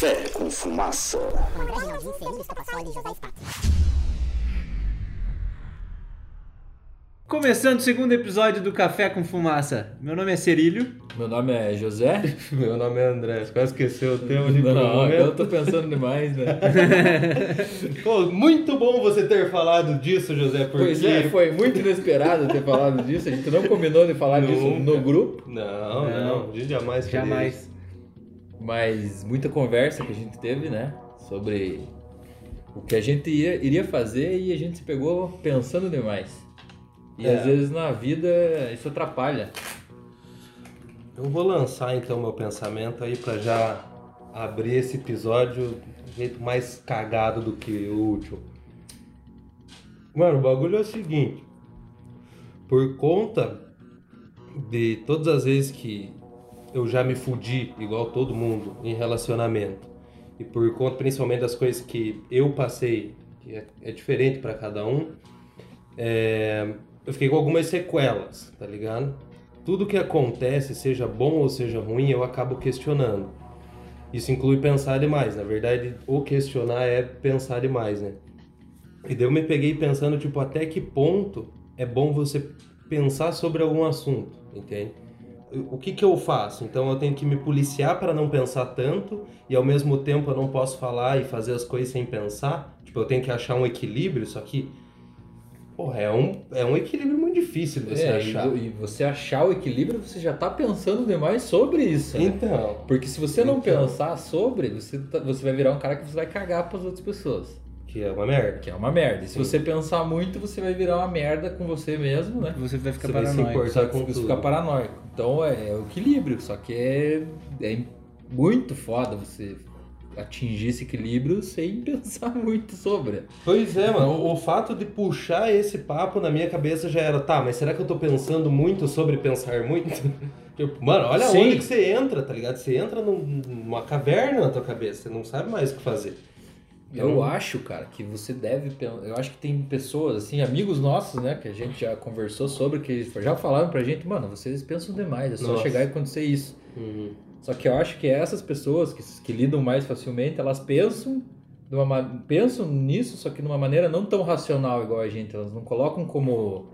Café com Fumaça. André e José Spato. Começando o segundo episódio do Café com Fumaça. Meu nome é Cerílio. Meu nome é José. Meu nome é André. Você quase esqueceu o teu de Não, momento. eu tô pensando demais, né? Pô, muito bom você ter falado disso, José, porque... Pois é, foi muito inesperado ter falado disso. A gente não combinou de falar disso Nunca. no grupo, Não, não, a gente jamais Jamais. Mas muita conversa que a gente teve, né? Sobre o que a gente ia- iria fazer e a gente se pegou pensando demais. E É. às vezes na vida isso atrapalha. Eu vou lançar então meu pensamento aí pra já abrir esse episódio do jeito mais cagado do que o último. Mano, o bagulho é o seguinte. Por conta de todas as vezes que eu já me fudi, igual todo mundo, em relacionamento, e por conta principalmente das coisas que eu passei, que é, é diferente pra cada um, é, eu fiquei com algumas sequelas, tá ligado? Tudo que acontece, seja bom ou seja ruim, eu acabo questionando. Isso inclui pensar demais. Na verdade, o questionar é pensar demais, né? E daí eu me peguei pensando, tipo, até que ponto é bom você pensar sobre algum assunto, entende? O que que eu faço? Então eu tenho que me policiar para não pensar tanto e ao mesmo tempo eu não posso falar e fazer as coisas sem pensar. Tipo, eu tenho que achar um equilíbrio, só que porra, é um, é um equilíbrio muito difícil você É, achar. e você achar o equilíbrio, você já tá pensando demais sobre isso. né? Então, Porque se você não Então. pensar sobre, você, tá- você vai virar um cara que você vai cagar pras outras pessoas. Que é uma merda. Que é uma merda. E se Sim. você pensar muito, você vai virar uma merda com você mesmo, né? Você vai ficar Você vai se paranoico. importar com Você tudo. fica paranoico. Então é, é o equilíbrio, só que é, é muito foda você atingir esse equilíbrio sem pensar muito sobre. Pois é, mano. O, o fato de puxar esse papo na minha cabeça já era, tá, mas será que eu tô pensando muito sobre pensar muito? Tipo, mano, olha Sim. onde que você entra, tá ligado? Você entra num- numa caverna na tua cabeça, você não sabe mais o que fazer. Eu acho, cara, que você deve. Eu acho que tem pessoas, assim, amigos nossos, né, que a gente já conversou sobre, que já falaram pra gente, mano, vocês pensam demais, é só Nossa. chegar e acontecer isso. Uhum. Só que eu acho que essas pessoas que, que lidam mais facilmente, elas pensam, de uma, ma- pensam nisso, só que de uma maneira não tão racional igual a gente. Elas não colocam como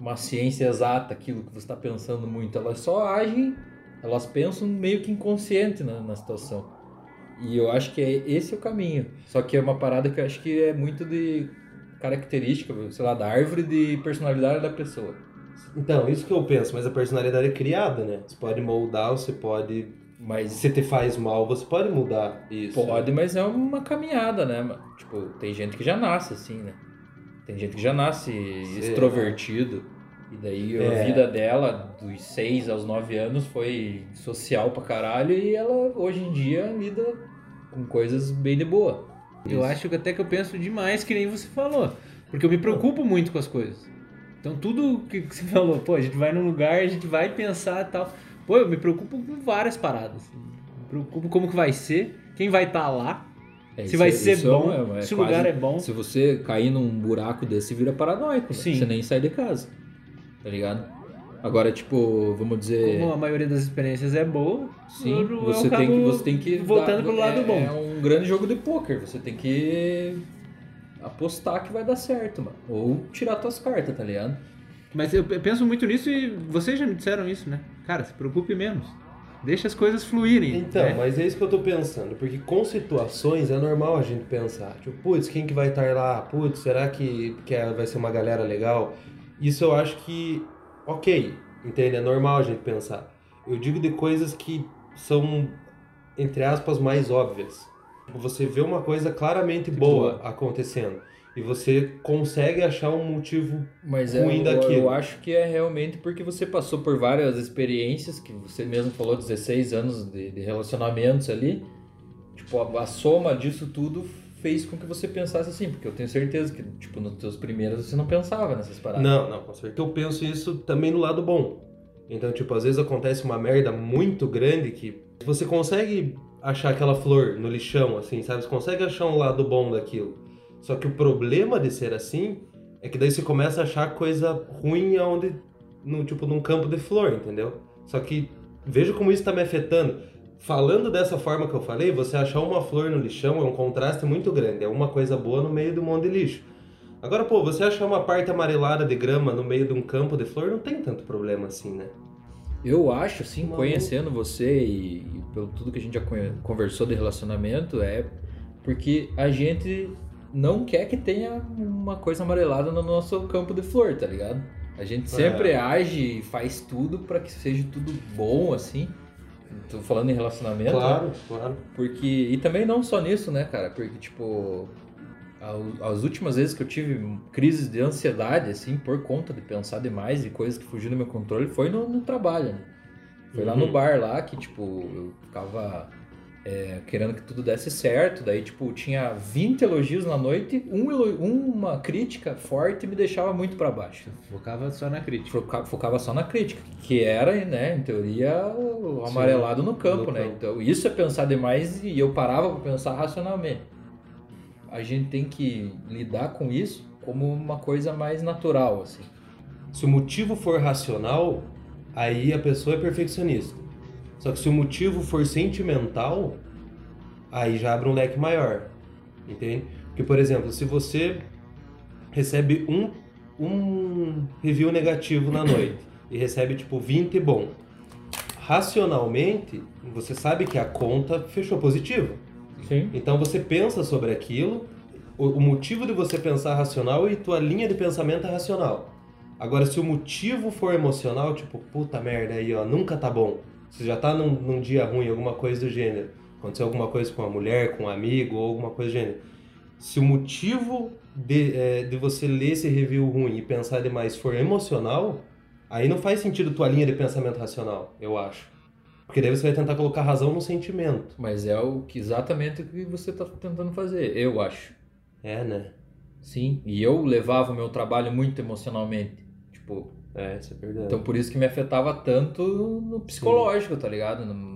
uma ciência exata aquilo que você está pensando muito. Elas só agem, elas pensam meio que inconsciente na, na situação. E eu acho que é, esse é o caminho. Só que é uma parada que eu acho que é muito de característica, sei lá, da árvore de personalidade da pessoa. Então, isso que eu penso, mas a personalidade é criada, né? Você pode moldar, você pode. Mas Se te faz mal, você pode mudar isso. Pode, mas é uma caminhada, né? Tipo, tem gente que já nasce assim, né? Tem gente que já nasce extrovertido. E daí É. a vida dela, dos 6 aos 9 anos, foi social pra caralho. E ela, hoje em dia, lida com coisas bem de boa. Eu Isso. acho que até que eu penso demais, que nem você falou. Porque eu me preocupo muito com as coisas. Então tudo que você falou, pô, a gente vai num lugar, a gente vai pensar e tal. Pô, eu me preocupo com várias paradas. Me preocupo como que vai ser, quem vai estar lá, É, se vai é- ser é bom, um- é se o lugar é bom. Se você cair num buraco desse, vira paranoico. né? Sim. Você nem sai de casa. Tá ligado? Agora, tipo, vamos dizer. Como a maioria das experiências é boa, Sim, você tem, que, você tem que. voltando dar- pro lado é, bom. É um grande jogo de pôquer. Você tem que apostar que vai dar certo, mano. Ou tirar tuas cartas, tá ligado? Mas eu pe- penso muito nisso e vocês já me disseram isso, né? Cara, se preocupe menos. Deixa as coisas fluírem. Então, né? mas é isso que eu tô pensando, porque com situações é normal a gente pensar, tipo, putz, quem que vai estar lá? Putz, será que, que é- vai ser uma galera legal? Isso eu acho que, ok, entende? É normal a gente pensar. Eu digo de coisas que são, entre aspas, mais óbvias. Tipo, Você vê uma coisa claramente boa acontecendo e você consegue achar um motivo Mas é, ruim eu, daquilo. eu acho que é realmente porque você passou por várias experiências, que você mesmo falou, 16 anos de, de relacionamentos ali. Tipo, a, a soma disso tudo fez com que você pensasse assim, porque eu tenho certeza que, tipo, nos teus primeiros você não pensava nessas paradas. Não, não, com certeza. Eu penso isso também no lado bom. Então, tipo, às vezes acontece uma merda muito grande que você consegue achar aquela flor no lixão, assim, sabe? Você consegue achar um lado bom daquilo. Só que o problema de ser assim é que daí você começa a achar coisa ruim aonde, no, tipo, num campo de flor, entendeu? Só que veja como isso tá me afetando. Falando dessa forma que eu falei, você achar uma flor no lixão é um contraste muito grande. É uma coisa boa no meio do monte de lixo. Agora, pô, você achar uma parte amarelada de grama no meio de um campo de flor não tem tanto problema assim, né? Eu acho, assim, Maluco. conhecendo você e, e pelo tudo que a gente já conversou de relacionamento, é porque a gente não quer que tenha uma coisa amarelada no nosso campo de flor, tá ligado? A gente sempre É. age e faz tudo pra que seja tudo bom, assim. Tô falando em relacionamento. né? Claro, claro. Porque. E também não só nisso, né, cara? Porque, tipo. As últimas vezes que eu tive crises de ansiedade, assim, por conta de pensar demais e coisas que fugiram do meu controle, foi no, no trabalho, né? Foi lá Uhum. no bar lá que, tipo, eu ficava é, querendo que tudo desse certo. Daí, tipo, tinha 20 elogios na noite, um uma crítica forte me deixava muito pra baixo. Focava só na crítica. Foca- focava só na crítica, que era, né, em teoria, o amarelado no campo, no né? campo. Então, isso é pensar demais e eu parava para pensar racionalmente. A gente tem que lidar com isso como uma coisa mais natural, assim. Se o motivo for racional, aí a pessoa é perfeccionista. Só que se o motivo for sentimental, aí já abre um leque maior. Entende? Porque, por exemplo, se você recebe um, um review negativo na noite e recebe tipo 20 bom, racionalmente você sabe que a conta fechou positivo. Sim. Então você pensa sobre aquilo, o, o motivo de você pensar racional e tua linha de pensamento é racional. Agora, se o motivo for emocional, tipo, puta merda aí, ó, nunca tá bom. Você já tá num, num dia ruim, alguma coisa do gênero. Aconteceu alguma coisa com uma mulher, com um amigo, ou alguma coisa do gênero. Se o motivo de, é, de você ler esse review ruim e pensar demais for emocional, aí não faz sentido tua linha de pensamento racional, eu acho. Porque daí você vai tentar colocar razão no sentimento. Mas é o que exatamente o que você tá tentando fazer, eu acho. É, né? Sim. E eu levava o meu trabalho muito emocionalmente. Tipo, É, isso é verdade. Então por isso que me afetava tanto no psicológico, tá ligado? No-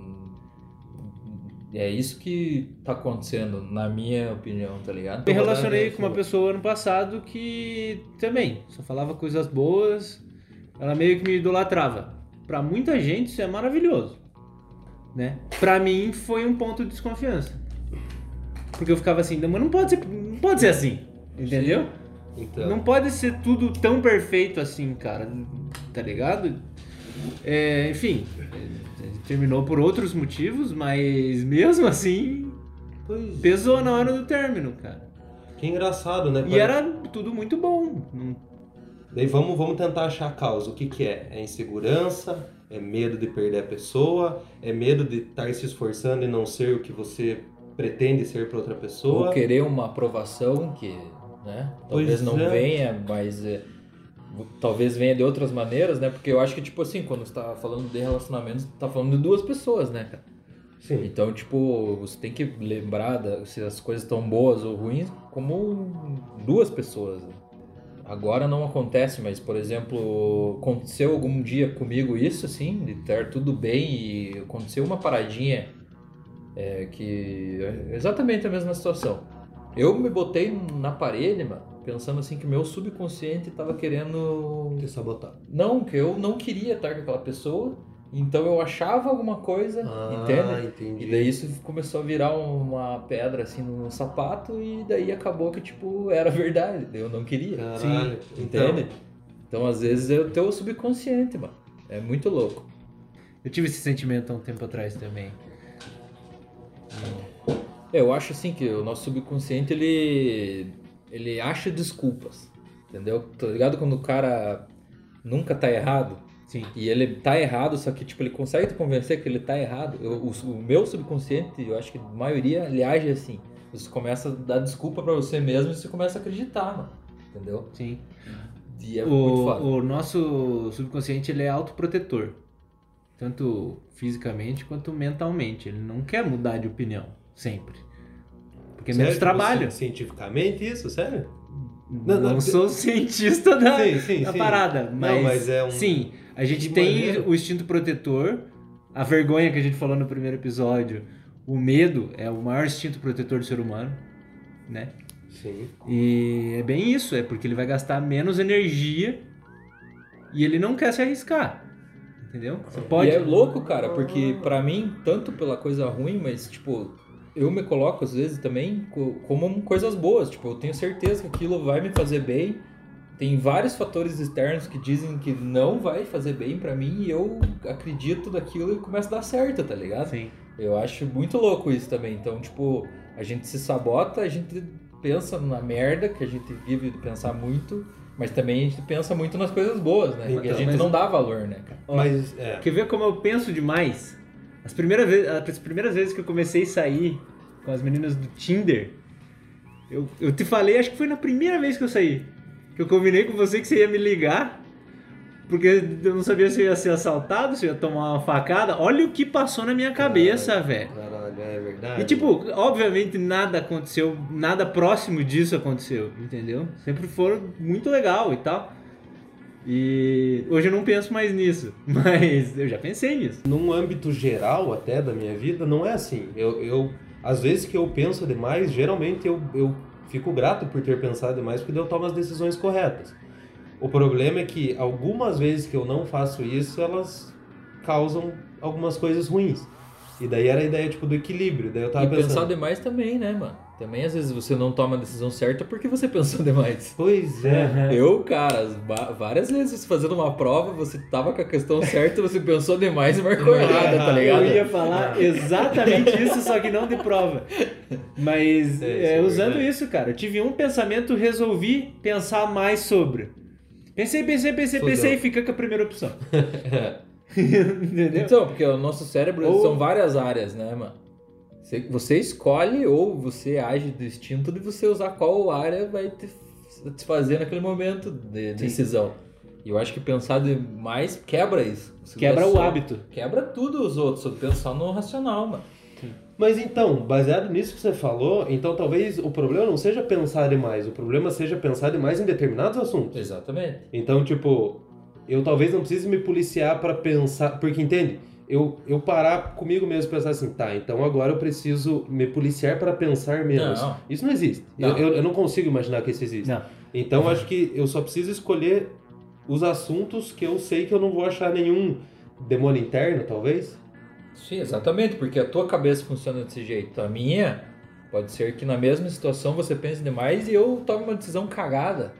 É isso que tá acontecendo, na minha opinião, tá ligado? Me relacionei com uma Sim. pessoa ano passado que também só falava coisas boas, ela meio que me idolatrava. Pra muita gente isso é maravilhoso, né? Pra mim foi um ponto de desconfiança. Porque eu ficava assim, mas não pode ser, não pode ser assim, entendeu? Então, Não pode ser tudo tão perfeito assim, cara, tá ligado? É, enfim, é, terminou por outros motivos, mas mesmo assim pois, pesou na hora do término, cara. que engraçado, né? E era tudo muito bom. Daí vamos, vamos tentar achar a causa. O que, que é? É insegurança? É medo de perder a pessoa? É medo de estar se esforçando e não ser o que você pretende ser para outra pessoa? Ou querer uma aprovação que, né? Talvez Pois não é. venha, mas é, talvez venha de outras maneiras, né? Porque eu acho que, tipo assim, quando você tá falando de relacionamentos, tá falando de duas pessoas, né, cara? Sim. Então, tipo, você tem que lembrar da- se as coisas estão boas ou ruins como duas pessoas. né? Agora não acontece, mas, por exemplo, aconteceu algum dia comigo isso, assim, de estar tudo bem e aconteceu uma paradinha é, que é exatamente a mesma situação. Eu me botei na parede, mano, pensando assim que meu subconsciente tava querendo Te sabotar. não, que eu não queria estar com aquela pessoa, então eu achava alguma coisa, Ah, entende? entendi. E daí isso começou a virar uma pedra assim no sapato e daí acabou que tipo era verdade, eu não queria, Caralho. entende? Então às vezes é o teu subconsciente, mano. É muito louco. Eu tive esse sentimento há um tempo atrás também. Eu acho assim que o nosso subconsciente ele ele acha desculpas, entendeu? Tá ligado quando o cara nunca tá errado? Sim. E ele tá errado, só que tipo, ele consegue te convencer que ele tá errado. Eu- o, o meu subconsciente, eu acho que a maioria ele age assim. Você começa a dar desculpa pra você mesmo e você começa a acreditar, mano. Entendeu? Sim. É O, o nosso subconsciente ele é autoprotetor. Tanto fisicamente quanto mentalmente. Ele não quer mudar de opinião. Sempre. Porque é Sério, menos trabalho. ci- Cientificamente isso? Sério? Não, Não, não, sou cientista da, Sim, sim, da sim. parada. Mas, Não, mas é um- Sim, a gente Que tem maneiro. o instinto protetor, a vergonha que a gente falou no primeiro episódio. O medo é o maior instinto protetor do ser humano, né? Sim. E é bem isso, é porque ele vai gastar menos energia e ele não quer se arriscar. Entendeu? Você pode. E é louco, cara, porque pra mim, tanto pela coisa ruim, mas, tipo, eu me coloco às vezes também co- como coisas boas. Tipo, eu tenho certeza que aquilo vai me fazer bem. Tem vários fatores externos que dizem que não vai fazer bem pra mim e eu acredito naquilo e começa a dar certo, tá ligado? Sim. Eu acho muito louco isso também. Então, tipo, a gente se sabota, a gente pensa na merda, que a gente vive de pensar muito, mas também a gente pensa muito nas coisas boas, né? e a Então, gente mas- não dá valor, né? Mas, é. Quer ver como eu penso demais? As primeiras, vezes, as primeiras vezes que eu comecei a sair com as meninas do Tinder, eu, eu te falei, acho que foi na primeira vez que eu saí, que eu combinei com você que você ia me ligar, porque eu não sabia se eu ia ser assaltado, se eu ia tomar uma facada. Olha o que passou na minha cabeça, velho. Caralho, é verdade. E tipo, obviamente nada aconteceu, nada próximo disso aconteceu, entendeu? Sempre foram muito legal e tal. E hoje eu não penso mais nisso, mas eu já pensei nisso. num âmbito geral até da minha vida, não é assim. Eu, eu às vezes que eu penso demais, geralmente eu, eu fico grato por ter pensado demais, porque eu tomo as decisões corretas. O problema é que algumas vezes que eu não faço isso, elas causam algumas coisas ruins. E daí era a ideia tipo do equilíbrio. Daí eu tava e pensando. pensar demais também, né, mano? Também às vezes você não toma a decisão certa porque você pensou demais. Pois é. Eu, cara, várias vezes fazendo uma prova, você tava com a questão certa, você pensou demais e marcou errada, tá ligado? Eu ia falar exatamente isso, só que não de prova. Mas É, é, isso é usando isso, cara, eu tive um pensamento, resolvi pensar mais sobre. Pensei, pensei, pensei, Fudeu. pensei e fica com a primeira opção. Entendeu? Então, porque o nosso cérebro Ou- são várias áreas, né, mano? Você, você escolhe ou você age do instinto de você usar qual área vai te satisfazer naquele momento de decisão. E eu acho que pensar demais quebra isso. Você Quebra o só- hábito. Quebra tudo os outros, só pensar no racional, mano. Mas então, baseado nisso que você falou, então talvez o problema não seja pensar demais, o problema seja pensar demais em determinados assuntos. Exatamente. Então, tipo, eu talvez não precise me policiar pra pensar, porque entende? Eu, eu parar comigo mesmo e pensar assim, tá, então agora eu preciso me policiar pra pensar menos. Não. Isso não existe. Não. Eu, eu, eu não consigo imaginar que isso existe. Não. Então, eu acho que eu só preciso escolher os assuntos que eu sei que eu não vou achar nenhum demônio interno, talvez. Sim, exatamente, porque a tua cabeça funciona desse jeito. A minha, pode ser que na mesma situação você pense demais e eu tome uma decisão cagada.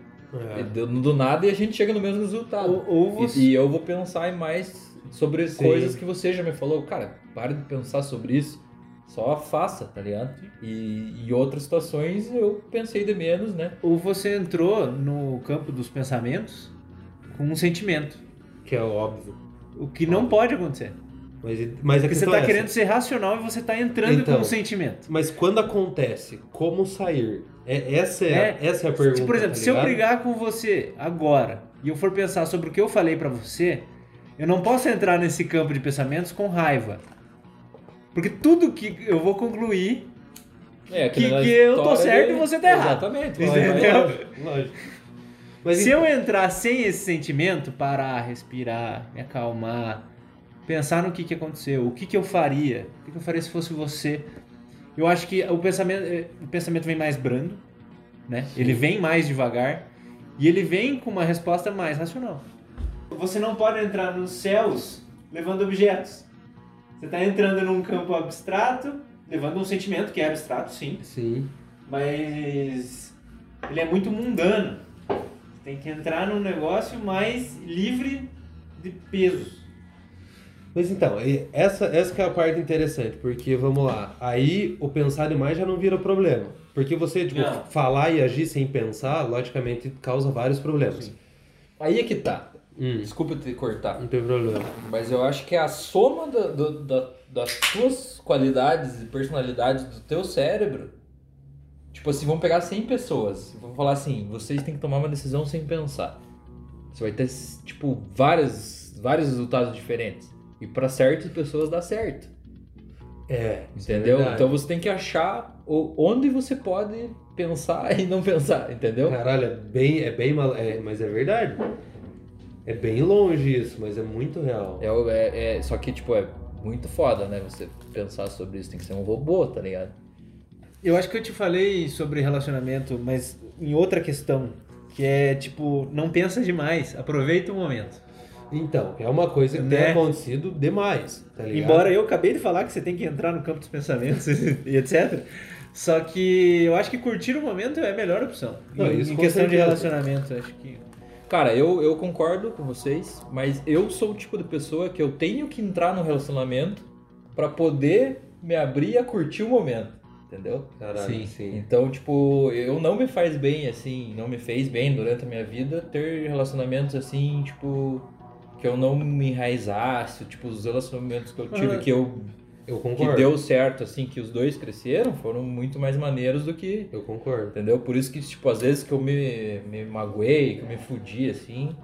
É. Do, do nada e a gente chega no mesmo resultado. Ou, ou E- você... E, eu vou pensar em mais sobre Sim. coisas que você já me falou. Cara, para de pensar sobre isso. Só faça, tá ligado? E em outras situações eu pensei de menos, né? ou você entrou no campo dos pensamentos com um sentimento. Que é óbvio. O que não pode acontecer. Mas, mas Porque você questão tá é querendo ser racional e você tá entrando Então. com um sentimento. Mas quando acontece, como sair? É, essa, é, É, essa é a pergunta. Por exemplo, tá se eu brigar com você agora e eu for pensar sobre o que eu falei pra você, eu não posso entrar nesse campo de pensamentos com raiva. Porque tudo que eu vou concluir É, Que- que eu tô certo de- e você tá errado. Exatamente. Entendeu? Lógico. Mas se então- eu entrar sem esse sentimento, parar, respirar, me acalmar, pensar no que, que aconteceu, o que, que eu faria, o que, que eu faria se fosse você, eu acho que o pensamento, eh, o pensamento vem mais brando, né? Ele vem mais devagar e ele vem com uma resposta mais racional. Você não pode entrar nos céus levando objetos. Você está entrando num campo abstrato, levando um sentimento que é abstrato, sim, Sim. mas ele é muito mundano. Você tem que entrar num negócio mais livre de pesos. Mas então, essa, essa é a parte interessante, porque vamos lá, aí o pensar demais já não vira problema. Porque você, tipo, Não. falar e agir sem pensar, logicamente, causa vários problemas. Sim. Aí é que tá. Hum, Desculpa te cortar. não tem problema. Mas eu acho que é a soma da- do- da- das tuas qualidades e personalidades do teu cérebro. Tipo assim, vamos pegar 100 pessoas. Vamos falar assim, vocês têm que tomar uma decisão sem pensar. Você vai ter, tipo, várias, vários resultados diferentes. E pra certas pessoas dá certo. É, é Entendeu? verdade. então você tem que achar onde você pode pensar e não pensar, entendeu? Caralho, é bem, é bem mal, é, mas é verdade. É bem longe isso, mas é muito real. É, é- é- só que, tipo, é muito foda, né? Você pensar sobre isso. Tem que ser um robô, tá ligado? Eu acho que eu te falei sobre relacionamento, mas em outra questão, que é tipo, não pensa demais, aproveita o momento. Então, é uma coisa que Né? tem acontecido demais, tá ligado? Embora eu acabei de falar que você tem que entrar no campo dos pensamentos e etc. Só que eu acho que curtir o momento é a melhor opção. Não, em isso em questão de certeza. relacionamento, acho que. Cara, eu, eu concordo com vocês, mas eu sou o tipo de pessoa que eu tenho que entrar no relacionamento pra poder me abrir a curtir o momento, entendeu? Caralho, Sim. sim. Então, tipo, eu não me faz bem, assim, não me fez bem durante a minha vida ter relacionamentos assim, tipo, que eu não me enraizasse, tipo, os relacionamentos que eu tive, Ah, que eu Eu que concordo. deu certo, assim, que os dois cresceram, foram muito mais maneiros do que Eu concordo. Entendeu? Por isso que, tipo, às vezes que eu me, me magoei, que eu me fudi, assim,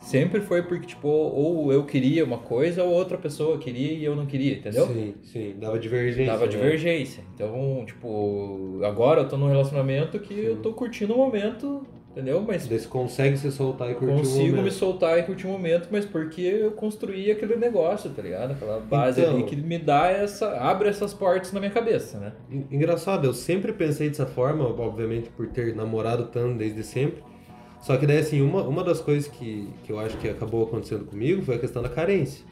sempre foi porque, tipo, ou eu queria uma coisa ou outra pessoa queria e eu não queria, entendeu? Sim, sim. Dava divergência. Dava né? divergência. Então, tipo, agora eu tô num relacionamento que eu tô curtindo o momento, entendeu? Mas Daí você consegue se soltar e curtir o consigo momento. me soltar e curtir o momento, mas porque eu construí aquele negócio, tá ligado? Aquela base Então. ali que me dá essa. abre essas portas na minha cabeça, né? En- Engraçado, eu sempre pensei dessa forma, obviamente por ter namorado tanto desde sempre. Só que daí, assim, uma, uma das coisas que, que eu acho que acabou acontecendo comigo foi a questão da carência.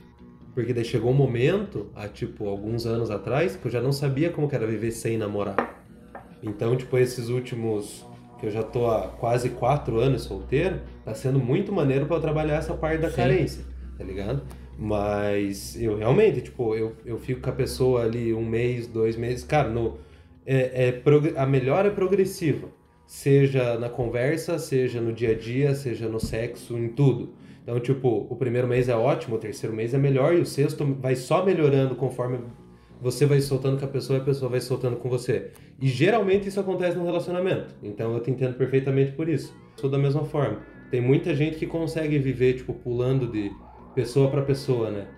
Porque daí chegou um momento, há tipo alguns anos atrás, que eu já não sabia como que era viver sem namorar. Então, tipo, esses últimos, que eu já tô há quase quatro anos solteiro, tá sendo muito maneiro pra eu trabalhar essa parte da Sim. carência, tá ligado? Mas eu realmente, tipo, eu, eu fico com a pessoa ali um mês, dois meses, cara, no, é, é a melhora é progressiva. Seja na conversa, seja no dia a dia, seja no sexo, em tudo. Então, tipo, o primeiro mês é ótimo, o terceiro mês é melhor e o sexto vai só melhorando conforme você vai soltando com a pessoa e a pessoa vai soltando com você. E geralmente isso acontece no relacionamento. Então eu te entendo perfeitamente por isso. Sou da mesma forma. Tem muita gente que consegue viver, tipo, pulando de pessoa pra pessoa, né?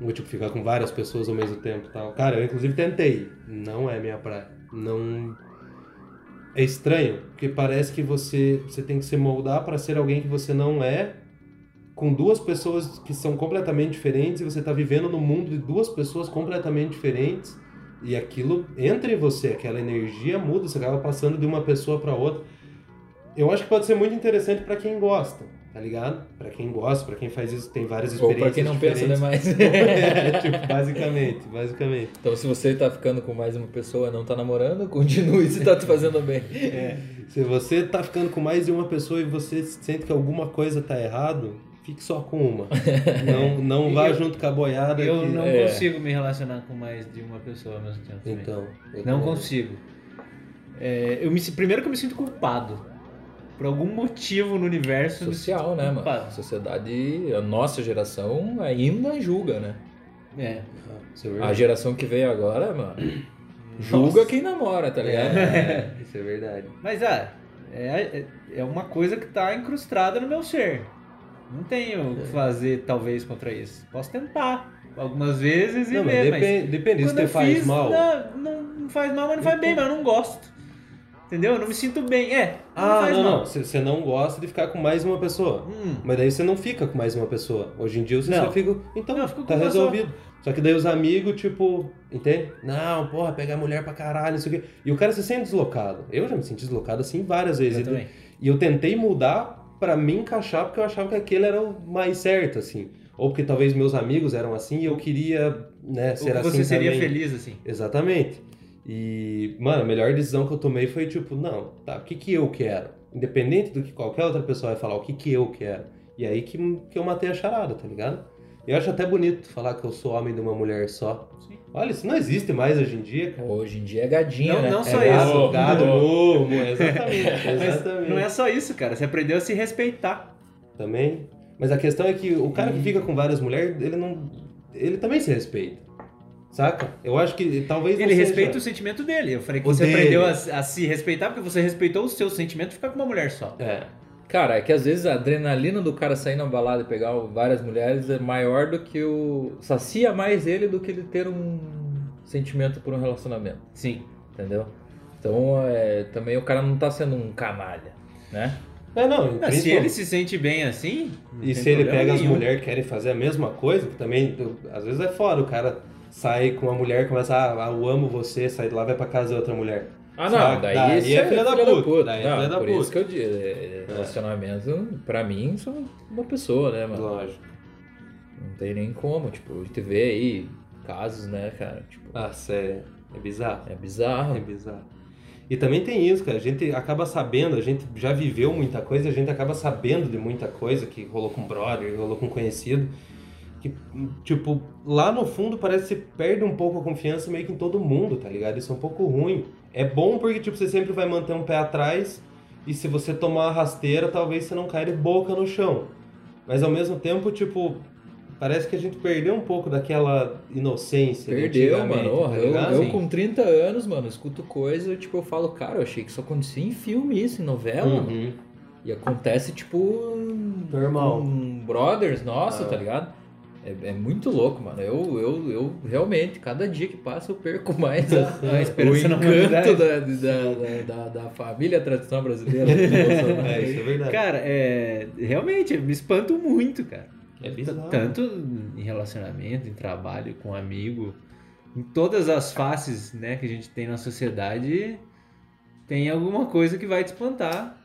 Ou, tipo, ficar com várias pessoas ao mesmo tempo tal. Cara, eu inclusive tentei. Não é minha praia. Não. É estranho, porque parece que você, você tem que se moldar pra ser alguém que você não é, com duas pessoas que são completamente diferentes e você tá vivendo no mundo de duas pessoas completamente diferentes e aquilo entra em você, aquela energia muda, você acaba passando de uma pessoa pra outra. Eu acho que pode ser muito interessante pra quem gosta, tá ligado? Pra quem gosta, pra quem faz isso, tem várias Ou experiências pra quem não pensa diferentes. demais. é, tipo, basicamente, basicamente. Então, se você tá ficando com mais uma pessoa não tá namorando, continue se tá te fazendo bem. Se você tá ficando com mais de uma pessoa e você sente que alguma coisa tá errado, fique só com uma. Não, não vá Eu- junto com a boiada. Eu que- não É. consigo me relacionar com mais de uma pessoa ao mesmo tempo. também. Então. eu Não também. consigo. É, eu me, primeiro que eu me sinto culpado. Por algum motivo no universo. Social, né, mano? A sociedade, a nossa geração ainda julga, né? É. Ah, é A geração que veio agora, mano, julga Nossa. quem namora, tá ligado? É, isso é verdade. Mas ah, é, é, é uma coisa que tá incrustada no meu ser. Não tenho o que fazer, talvez, contra isso. Posso tentar algumas vezes e Não, ver, mas. depende, depende isso quando te faz fiz, mal. Não, não, não faz mal, mas não faz bem, mas eu não gosto. Entendeu? Eu não me sinto bem. É, não Ah, não, mal. não. Você não gosta de ficar com mais uma pessoa. Hum. Mas daí você não fica com mais uma pessoa. Hoje em dia você Não. só fica. Então, Não, tá resolvido. Só que daí os amigos, tipo, entende? Não, porra, pegar mulher pra caralho, não sei o quê. E o cara se sente deslocado. Eu já me senti deslocado assim várias vezes. Eu também. E eu tentei mudar pra me encaixar porque eu achava que aquele era o mais certo, assim. Ou porque talvez meus amigos eram assim e eu queria, né, ser Ou assim você seria também. feliz assim. Exatamente. E, mano, a melhor decisão que eu tomei foi tipo, não, tá, o que que eu quero? Independente do que qualquer outra pessoa vai falar, o que que eu quero? E aí que, que eu matei a charada, tá ligado? Eu acho até bonito falar que eu sou homem de uma mulher só. Sim. Olha, isso não existe mais hoje em dia, cara. Hoje em dia é gadinho, Não- né? não é só gado, isso. Gado, gado. mormo, exatamente, exatamente. não é só isso, cara. Você aprendeu a se respeitar. Também. Mas a questão é que o cara que fica com várias mulheres, ele não. Ele também se respeita. Saca? Eu acho que talvez. Ele seja- respeita o sentimento dele. Eu falei que O você dele. aprendeu a, a se respeitar porque você respeitou o seu sentimento e ficar com uma mulher só. É. Cara, é que às vezes a adrenalina do cara sair na balada e pegar várias mulheres é maior do que o. sacia mais ele do que ele ter um sentimento por um relacionamento, Sim. entendeu? Então, é, também o cara não tá sendo um canalha, né? É, não. Ah, se ele se sente bem assim. E se ele pega as nenhum. mulheres que querem fazer a mesma coisa, que também, às vezes é foda, o cara sai com uma mulher, começa, ah, eu amo você, sai de lá, vai pra casa de outra mulher. Ah, não, daí, Daí isso é filha da puta, daí é Não, filha da por puta. isso que eu digo, é, relacionamento, pra mim, são uma pessoa, né, mano? Lógico. Não tem nem como, tipo, a gente vê aí casos, né, cara? Tipo, Ah, sério. É bizarro. é bizarro. É bizarro. E também tem isso, cara. A gente acaba sabendo, a gente já viveu muita coisa, a gente acaba sabendo de muita coisa que rolou com brother, que rolou com conhecido. Que, tipo, lá no fundo parece que você perde um pouco a confiança meio que em todo mundo, tá ligado? Isso é um pouco ruim. É bom porque, tipo, você sempre vai manter um pé atrás e se você tomar uma rasteira, talvez você não caia de boca no chão. Mas ao mesmo tempo, tipo, parece que a gente perdeu um pouco daquela inocência. de Perdeu, mano. tá eu, eu com 30 anos, mano, escuto coisa, tipo, eu falo, cara, eu achei que isso acontecia em filme, isso, em novela, mano. Uhum. E acontece, tipo. Normal. Com brothers, nossa, Ah. tá ligado? É, é muito louco, mano. Eu, eu, eu realmente, cada dia que passa, eu perco mais a, A o esperança na encanto da, da, da, da, da família tradição brasileira. É, isso é verdade. Cara, é. Realmente, eu me espanto muito, cara. É bizarro. Tanto em relacionamento, em trabalho, com amigo, em todas as faces né, que a gente tem na sociedade, tem alguma coisa que vai te espantar.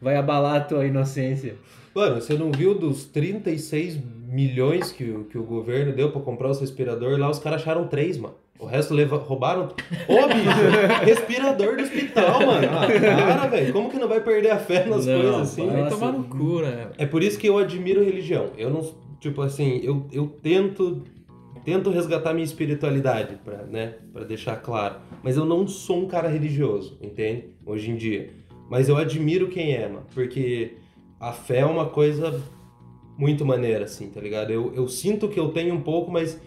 Vai abalar a tua inocência. Mano, você não viu dos 36 milhões que, o- que o governo deu pra comprar os respirador lá, os caras acharam três, mano. O resto leva, roubaram. Ô, bicho! respirador do hospital, mano. Ah, cara, velho. Como que não vai perder a fé nas Não, coisas assim? Vai tomar no cu, né? É por isso que eu admiro religião. Eu não. Tipo assim, eu, eu tento. Tento resgatar minha espiritualidade, pra, né? Pra deixar claro. Mas eu não sou um cara religioso, entende? Hoje em dia. Mas eu admiro quem é, mano. Porque a fé é uma coisa muito maneira, assim, tá ligado? Eu, eu sinto que eu tenho um pouco, mas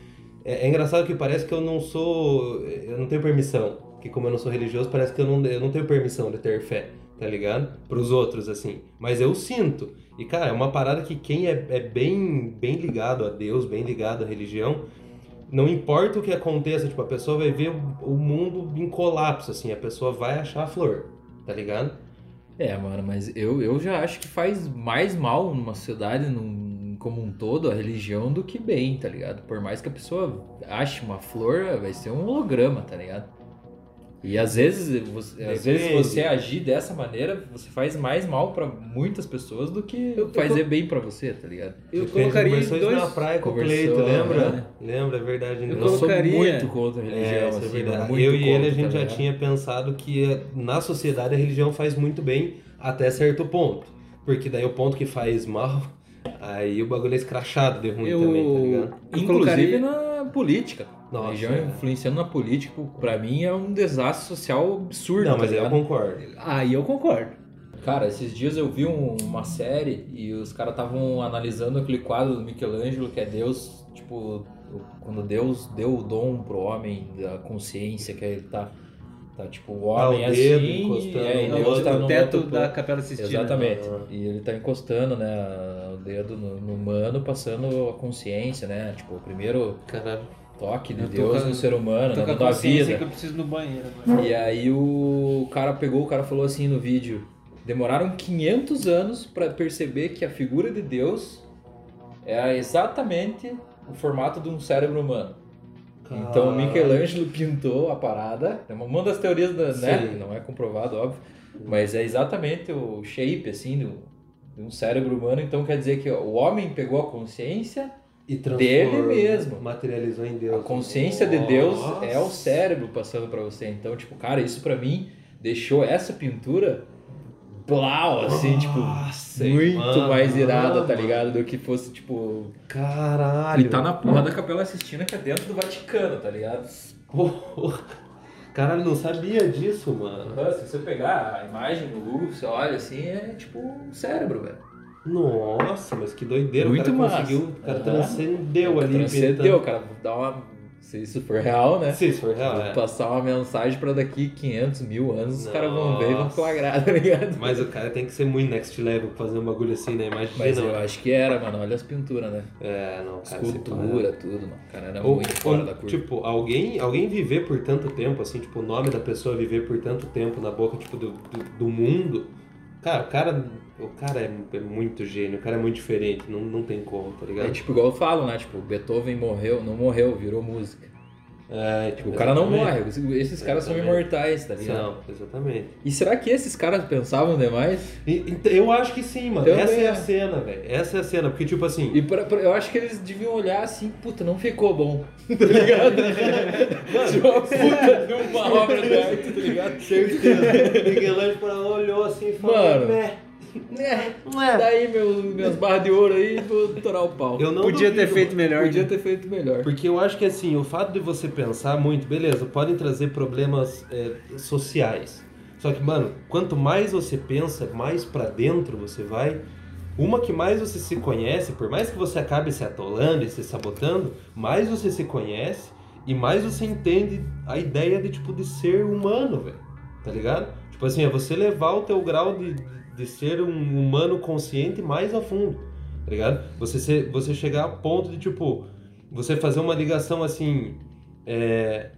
é, é engraçado que parece que eu não sou. Eu não tenho permissão. Que como eu não sou religioso, parece que eu não, eu não tenho permissão de ter fé, tá ligado? Pros outros, assim. Mas eu sinto. E, cara, é uma parada que quem é, é bem, bem ligado a Deus, bem ligado à religião, não importa o que aconteça, tipo, a pessoa vai ver o, mundo em colapso, assim, a pessoa vai achar a flor, tá ligado? É, mano, mas eu, eu já acho que faz mais mal numa sociedade num, como um todo, a religião, do que bem, tá ligado? Por mais que a pessoa ache uma flor, vai ser um holograma, tá ligado? E às vezes, você, às vezes você agir dessa maneira, você faz mais mal pra muitas pessoas do que Eu- eu fazer co- bem pra você, tá ligado? Eu Depende, colocaria em conversou isso dois. na praia com o Cleito, lembra? né? Lembra, é verdade. Eu né? Eu sou colocaria- muito contra a religião, É, isso é assim, verdade. mano, muito Eu e ele, a gente tá já tinha pensado que eh, na sociedade a religião faz muito bem até certo ponto. Porque daí o ponto que faz mal, aí o bagulho é escrachado de ruim Eu- também, tá ligado? Eu Inclusive colocaria- na política. Nossa, a religião é. influenciando na política, pra mim, é um desastre social absurdo. Não, tá mas eu ligado? concordo. Aí eu concordo. Cara, esses dias eu vi um- uma série e os caras estavam analisando aquele quadro do Michelangelo que é Deus, tipo, o- quando Deus deu o dom pro homem da consciência, que ele tá, tá tipo, o Ah, o homem dedo assim, encostando é, e no outro tá o no teto outro da. Capela Sistina. Exatamente. Ah. E ele tá encostando, né, o dedo no, no humano, passando a consciência, né? Tipo, o primeiro Caralho. toque de Eu Deus no ser humano, né, com a dando a consciência vida. que eu preciso no banheiro. E aí o cara pegou, o cara falou assim no vídeo, demoraram 500 anos pra perceber que a figura de Deus é exatamente o formato de um cérebro humano. Então o Caralho. Michelangelo pintou a parada, é uma das teorias da, né, não é comprovado, óbvio, mas é exatamente o shape assim do, de um cérebro humano, então quer dizer que o homem pegou a consciência, E Dele mesmo. Materializou em Deus. a consciência de Deus Nossa. é o cérebro passando pra você. Então, tipo, cara, isso pra mim deixou essa pintura blau, assim, tipo, Nossa, muito mano, mais irada, tá mano. ligado? Do que fosse, tipo. Caralho. Ele tá na porra da Capela Sistina, que é dentro do Vaticano, tá ligado? Porra. Caralho, não sabia disso, mano. Se você pegar a imagem no Google, você olha assim, é tipo um cérebro, velho. Nossa, mas que doideira. Muito o cara massa. conseguiu, o cara Aham. transcendeu ali. Transcendeu, cara. Dá uma. Se isso for real, né? Se isso for real, é. passar uma mensagem pra daqui 500 mil anos, os caras vão ver e vão Nossa. flagrar, tá ligado? Mas o cara tem que ser muito next level pra fazer um bagulho assim, né? Imagina. Mas eu acho que era, mano. Olha as pinturas, né? É, não, cara. Escultura, tudo, mano. O cara era Ou, muito fora ou, da curva. tipo, alguém, alguém viver por tanto tempo, assim, tipo, o nome da pessoa viver por tanto tempo na boca, tipo, do, do, do mundo. Cara, o cara, o cara é, é muito gênio, o cara é muito diferente, não, não tem como, tá ligado? É tipo igual eu falo, né? Tipo, Beethoven morreu, não morreu, virou música. É, Tipo, o cara não morre. Esses caras são imortais, tá ligado? Não, exatamente. E será que esses caras pensavam demais? E- eu acho que sim, mano. Também Essa é é. a cena, velho. Essa é a cena, porque tipo assim. E pra- pra- eu acho que eles deviam olhar assim, puta, não ficou bom. Tá ligado? Tipo, uma puta de uma obra de arte, tá ligado? Certeza. Miguelangelo olhou assim e falou: Mano. "Né, É, né." daí meu, minhas barras de ouro aí, vou torar o pau. Eu não Podia ter duvido, feito mano. melhor. Podia né? ter feito melhor. Porque eu acho que assim, o fato de você pensar muito, beleza, podem trazer problemas é, sociais. Só que, mano, quanto mais você pensa, mais pra dentro você vai. Uma que mais você se conhece, por mais que você acabe se atolando e se sabotando, mais você se conhece e mais você entende a ideia de tipo de ser humano, velho. Tá ligado? Tipo assim, é você levar o teu grau de, de ser um humano consciente mais a fundo. Tá ligado? Você, ser, você chegar a ponto de tipo você fazer uma ligação assim, é,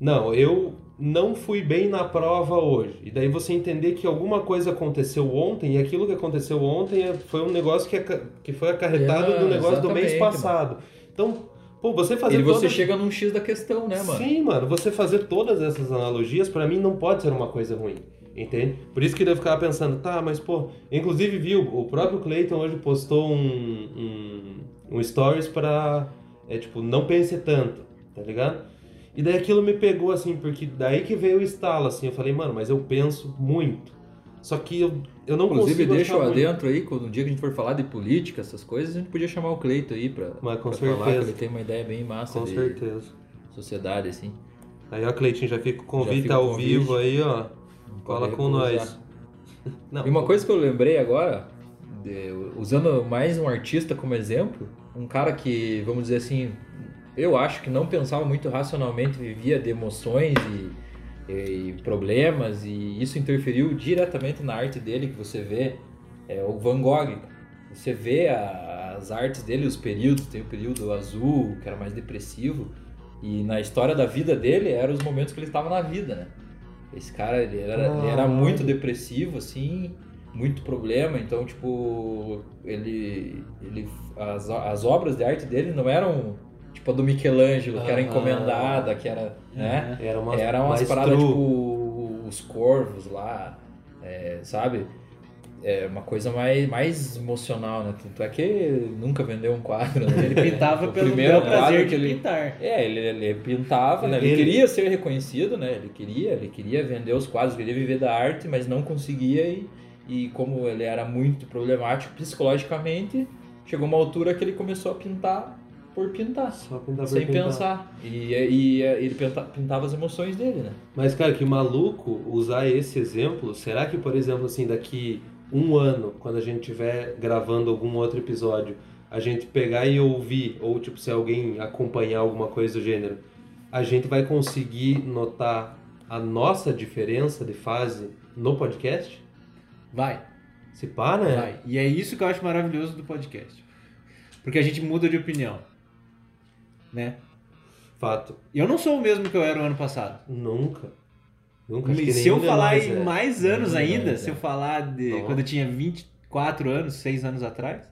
não, eu não fui bem na prova hoje. E daí você entender que alguma coisa aconteceu ontem e aquilo que aconteceu ontem é- foi um negócio que, aca- que foi acarretado É, do negócio do mês passado. Então, pô, você fazer E você chega num X da questão, né, mano? Sim, mano, você fazer todas essas analogias pra mim não pode ser uma coisa ruim. Entende? Por isso que eu ficava pensando, tá, mas pô, inclusive viu, o próprio Clayton hoje postou um, um, um stories pra, é tipo, não pense tanto, tá ligado? E daí aquilo me pegou assim, porque daí que veio o estalo, assim, eu falei, mano, mas eu penso muito. Só que eu, eu não Inclusive, consigo deixa eu muito. adentro aí, quando no dia que a gente for falar de política, essas coisas, a gente podia chamar o Cleito aí pra, Mas com pra falar, que certeza. ele tem uma ideia bem massa Com certeza. sociedade, assim. Aí, ó, Cleitinho, já fica o convite ao convite. vivo aí, ó. Cola com nós. E uma coisa que eu lembrei agora, usando mais um artista como exemplo, um cara que, vamos dizer assim, eu acho que não pensava muito racionalmente, vivia de emoções e, e problemas, e isso interferiu diretamente na arte dele, que você vê, é o Van Gogh. Você vê a- as artes dele, os períodos, tem o período azul, que era mais depressivo, e na história da vida dele, eram os momentos que ele estava na vida, né? Esse cara, ele era, ele era muito depressivo, assim, muito problema, então, tipo, ele, ele as, as obras de arte dele não eram, tipo, a do Michelangelo, que era encomendada, que era, né? Era umas, Era umas paradas, tipo, os corvos lá, é, sabe? É uma coisa mais, mais emocional, né? Tanto é que ele nunca vendeu um quadro, né? Ele pintava pelo primeiro prazer de que ele- pintar. É, ele, ele pintava, né? Ele, Ele- queria ser reconhecido, né? Ele queria, ele queria vender os quadros, queria viver da arte, mas não conseguia e, e como ele era muito problemático psicologicamente, chegou uma altura que ele começou a pintar por pintar, Só pintar por sem pintar. pensar. E, e, ele pinta- pintava as emoções dele, né? Mas, cara, que maluco usar esse exemplo. Será que, por exemplo, assim, daqui um ano, quando a gente estiver gravando algum outro episódio, a gente pegar e ouvir, ou tipo, se alguém acompanhar alguma coisa do gênero, a gente vai conseguir notar a nossa diferença de fase no podcast? Vai, Se pá, né? vai. E é isso que eu acho maravilhoso do podcast. Porque a gente muda de opinião. Né? Fato. Eu não sou o mesmo que eu era o ano passado. Nunca. Nunca. Acho E que se eu falar em é. mais anos ainda, se é. eu falar de Não. quando eu tinha 24 anos, 6 anos atrás,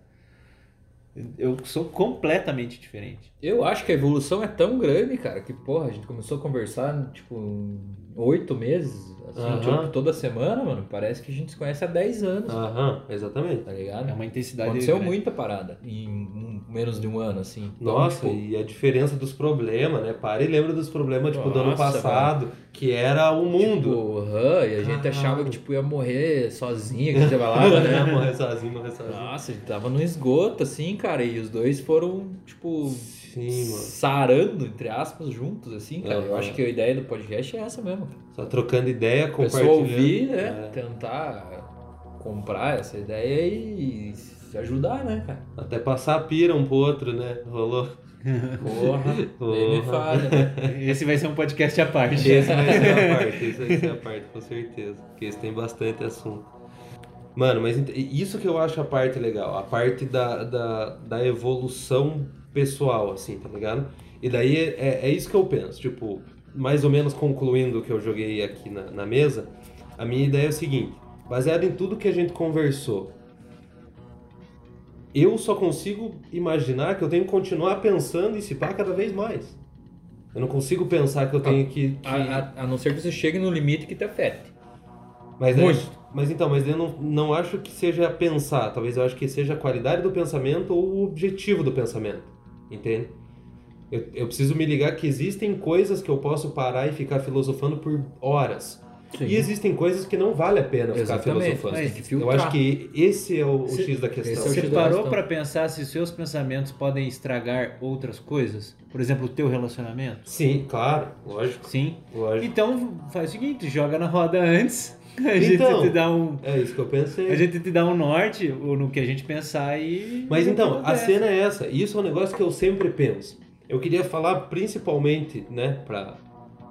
eu sou completamente diferente. Eu acho que a evolução é tão grande, cara, que, porra, a gente começou a conversar, tipo, oito meses, assim, Aham. tipo, toda semana, mano. Parece que a gente se conhece há 10 anos, Aham, exatamente. tá ligado? É uma intensidade. Aconteceu grande. muita parada em menos de um ano, assim. Então, Nossa, tipo, e a diferença dos problemas, né? Para e lembra dos problemas, tipo, do ano Nossa, passado, que era o mundo. Tipo, aham, e a gente achava que, tipo, ia morrer sozinho, que a gente tava lá, né? morrer sozinho, morrer sozinho. Nossa, a gente tava no esgoto, assim, cara, e os dois foram, tipo, Sim, mano. sarando, entre aspas, juntos, assim, cara. Eu acho que a ideia do podcast é essa mesmo. Só trocando ideia, A pessoa compartilhando. ouvir, né? É. Tentar comprar essa ideia e se ajudar, né, cara? Até passar a pira um pro outro, né? Rolou. Porra, nem me falha, né? Esse vai ser um podcast à parte. Esse vai ser a parte, esse vai ser a parte, com certeza. Porque esse tem bastante assunto. Mano, mas isso que eu acho a parte legal, a parte da, da, da evolução pessoal, assim, tá ligado? E daí é, é isso que eu penso, tipo, mais ou menos concluindo o que eu joguei aqui na, na mesa, a minha ideia é o seguinte, baseado em tudo que a gente conversou, eu só consigo imaginar que eu tenho que continuar pensando e se pá cada vez mais. Eu não consigo pensar que eu tenho que. que- A, a- a não ser que você chegue no limite que te afete. Mas, Muito. acho- mas então, mas eu não, não acho que seja pensar. Talvez eu acho que seja a qualidade do pensamento ou o objetivo do pensamento. Entende? Eu, eu preciso me ligar que existem coisas que eu posso parar e ficar filosofando por horas. Sim. E existem coisas que não vale a pena ficar Exatamente, filosofando. tem que eu acho que esse é o, o Cê- X da questão. é o Você parou pra pensar se seus pensamentos podem estragar outras coisas? Por exemplo, o teu relacionamento? Sim, claro, lógico. Sim. lógico. Então faz o seguinte, joga na roda antes. A gente Então. te dá um. É isso que eu pensei. A gente te dá um norte no que a gente pensar e. Mas então, a cena é essa. E isso é um negócio que eu sempre penso. Eu queria falar principalmente, né, pra,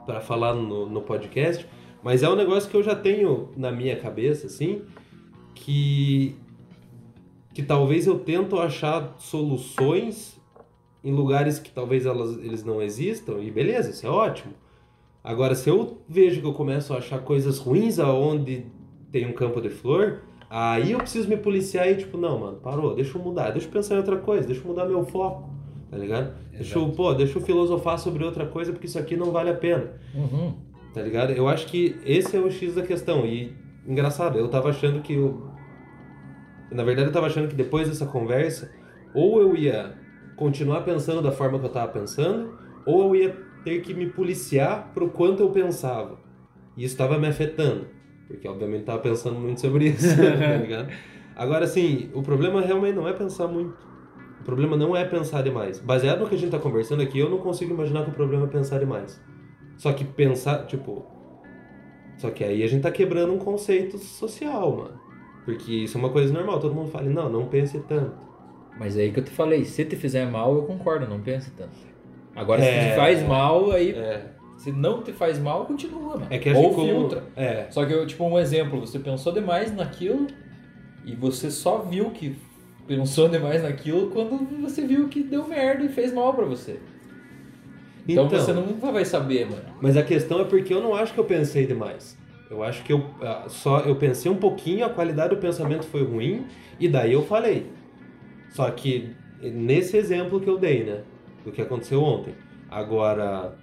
pra falar no, no podcast, mas é um negócio que eu já tenho na minha cabeça, assim, que, que talvez eu tento achar soluções em lugares que talvez elas, eles não existam, e beleza, isso é ótimo. Agora, se eu vejo que eu começo a achar coisas ruins aonde tem um campo de flor, aí eu preciso me policiar e tipo, não, mano, parou, deixa eu mudar, deixa eu pensar em outra coisa, deixa eu mudar meu foco, tá ligado? Deixa eu, pô, deixa eu filosofar sobre outra coisa porque isso aqui não vale a pena, Uhum. tá ligado? Eu acho que esse é o X da questão e engraçado, eu tava achando que eu na verdade eu tava achando que depois dessa conversa ou eu ia continuar pensando da forma que eu tava pensando, ou eu ia ter que me policiar pro quanto eu pensava. E isso tava me afetando, porque obviamente eu tava pensando muito sobre isso, tá ligado? Agora assim, o problema realmente não é pensar muito. O problema não é pensar demais. Baseado no que a gente tá conversando aqui, eu não consigo imaginar que o problema é pensar demais. Só que pensar, tipo, só que aí a gente tá quebrando um conceito social, mano. Porque isso é uma coisa normal, todo mundo fala, não, não pense tanto. Mas é aí que eu te falei, se te fizer mal, eu concordo, não pense tanto. Agora, se É. te faz mal, aí. É, Se não te faz mal, continua, mano. é que Ou como... filtra. É, Só que, tipo, um exemplo, você pensou demais naquilo e você só viu que pensou demais naquilo quando você viu que deu merda e fez mal pra você. Então, você nunca vai saber, mano. Mas a questão é porque eu não acho que eu pensei demais. Eu acho que eu ah, só eu pensei um pouquinho, a qualidade do pensamento foi ruim e daí eu falei. Só que nesse exemplo que eu dei, né, do que aconteceu ontem. Agora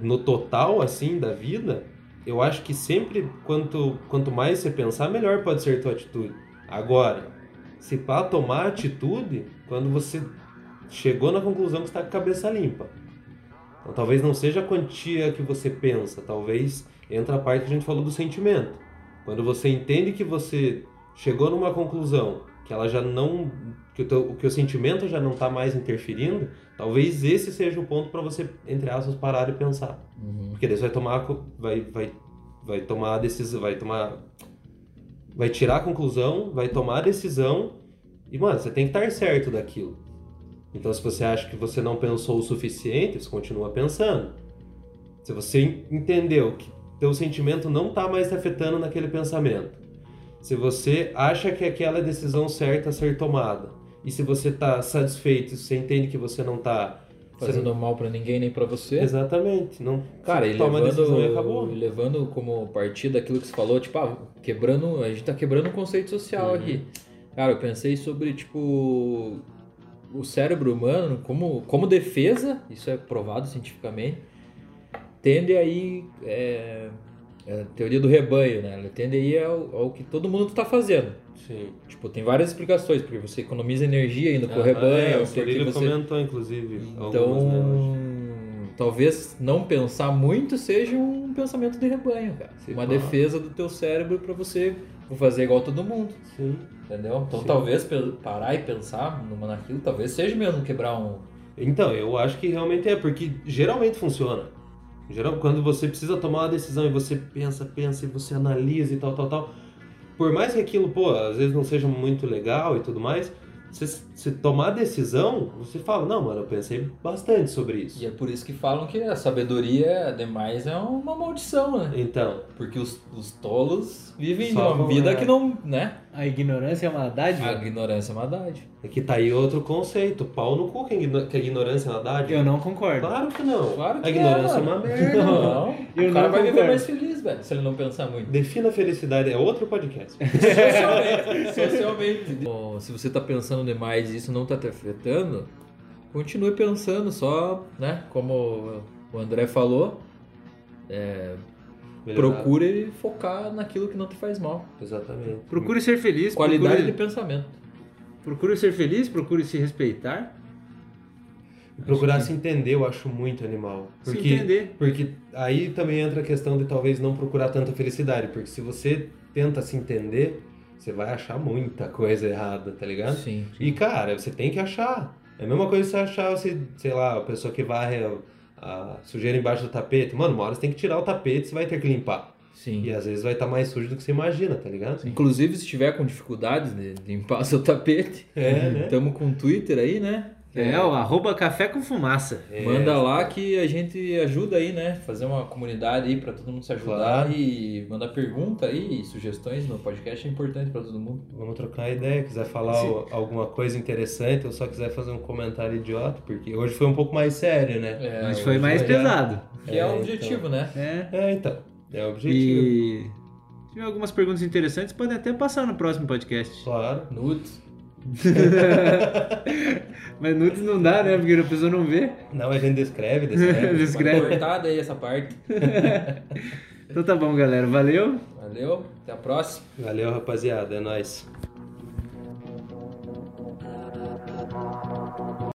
no total assim da vida, eu acho que sempre quanto quanto mais você pensar, melhor pode ser tua atitude. Agora, se para tomar atitude, quando você chegou na conclusão que está com a cabeça limpa. Então, talvez não seja a quantia que você pensa, talvez entra a parte que a gente falou do sentimento. Quando você entende que você chegou numa conclusão que ela já não que o, teu, que o sentimento já não está mais interferindo, talvez esse seja o ponto para você entre aspas parar e pensar. Uhum. Porque daí você vai tomar vai vai vai tomar a decisão, vai tomar vai tirar a conclusão, vai tomar a decisão e mano, você tem que estar certo daquilo. Então se você acha que você não pensou o suficiente, você continua pensando. Se você entendeu que teu sentimento não está mais te afetando naquele pensamento. Se você acha que aquela decisão certa a ser tomada. E se você está satisfeito, se você entende que você não está Fazendo mal pra ninguém nem pra você. Exatamente. Não Cara, você e toma decisão e acabou. levando, levando como partida aquilo que você falou, tipo, ah, quebrando, a gente tá quebrando um conceito social Uhum. aqui. Cara, eu pensei sobre, tipo, o cérebro humano como, como defesa, isso é provado cientificamente, tende aí, é, é a teoria do rebanho, né? Ele tende aí ao, ao que todo mundo tá fazendo. Sim. Tipo, tem várias explicações, porque você economiza energia indo com o Ah, rebanho, é, o não sei o que você... comentou, inclusive, Então, talvez não pensar muito seja um pensamento de rebanho, cara. Sim, Uma claro. defesa do teu cérebro pra você fazer igual todo mundo, Sim. entendeu? Então, Sim. talvez parar e pensar numa naquilo, talvez seja mesmo quebrar um Então, eu acho que realmente é, porque geralmente funciona. Geral, quando você precisa tomar uma decisão e você pensa, pensa e você analisa e tal, tal, tal. Por mais que aquilo, pô, às vezes não seja muito legal e tudo mais, você, você tomar a decisão, você fala, não, mano, eu pensei bastante sobre isso. E é por isso que falam que a sabedoria demais é uma maldição, né? Então, Porque os, os tolos vivem Só uma vida é. que não, né? A ignorância é uma dádiva? A ignorância é uma dádiva. é que tá aí outro conceito, pau no cu, que a igno- que a ignorância é uma dádiva. Eu não concordo. Claro que não. Claro que a ignorância é, é, uma merda. mano. Não, Eu o cara não vai viver concordo. mais feliz, velho, se ele não pensar muito. Defina a felicidade, é outro podcast. Socialmente. Socialmente. Bom, se você tá pensando demais e isso não tá te afetando, continue pensando, só, né? Como o André falou, é, procure focar naquilo que não te faz mal. Exatamente. Procure ser feliz. Qualidade procure, de pensamento. procure ser feliz, procure se respeitar. E procurar se entender, eu acho muito animal. Se Porque, entender. Porque aí também entra a questão de talvez não procurar tanta felicidade. Porque se você tenta se entender, você vai achar muita coisa errada, tá ligado? Sim. E, cara, você tem que achar. É a mesma coisa você achar, você, sei lá, a pessoa que varre a, a sujeira embaixo do tapete. Mano, uma hora você tem que tirar o tapete, você vai ter que limpar. Sim. E às vezes vai estar mais sujo do que você imagina, tá ligado? Inclusive, se estiver com dificuldades de limpar seu tapete, É, né? estamos com o Twitter aí, né? É, o arroba café com fumaça. É. Manda lá que a gente ajuda aí, né? Fazer uma comunidade aí pra todo mundo se ajudar Claro. e mandar pergunta aí, sugestões no podcast é importante pra todo mundo. Vamos trocar ideia, quiser falar o- alguma coisa interessante ou só quiser fazer um comentário idiota, porque hoje foi um pouco mais sério, né? É, Mas foi hoje mais já- pesado. Que é, É, o objetivo, né? É. É, então. É o objetivo. E se tiver algumas perguntas interessantes, podem até passar no próximo podcast. Claro. Nudes. Mas nudes não dá, né? Porque a pessoa não vê. Não, a gente descreve, descreve. Descreve. Pode cortar daí essa parte. Então tá bom, galera. Valeu. Valeu, até a próxima. Valeu, rapaziada. É nóis.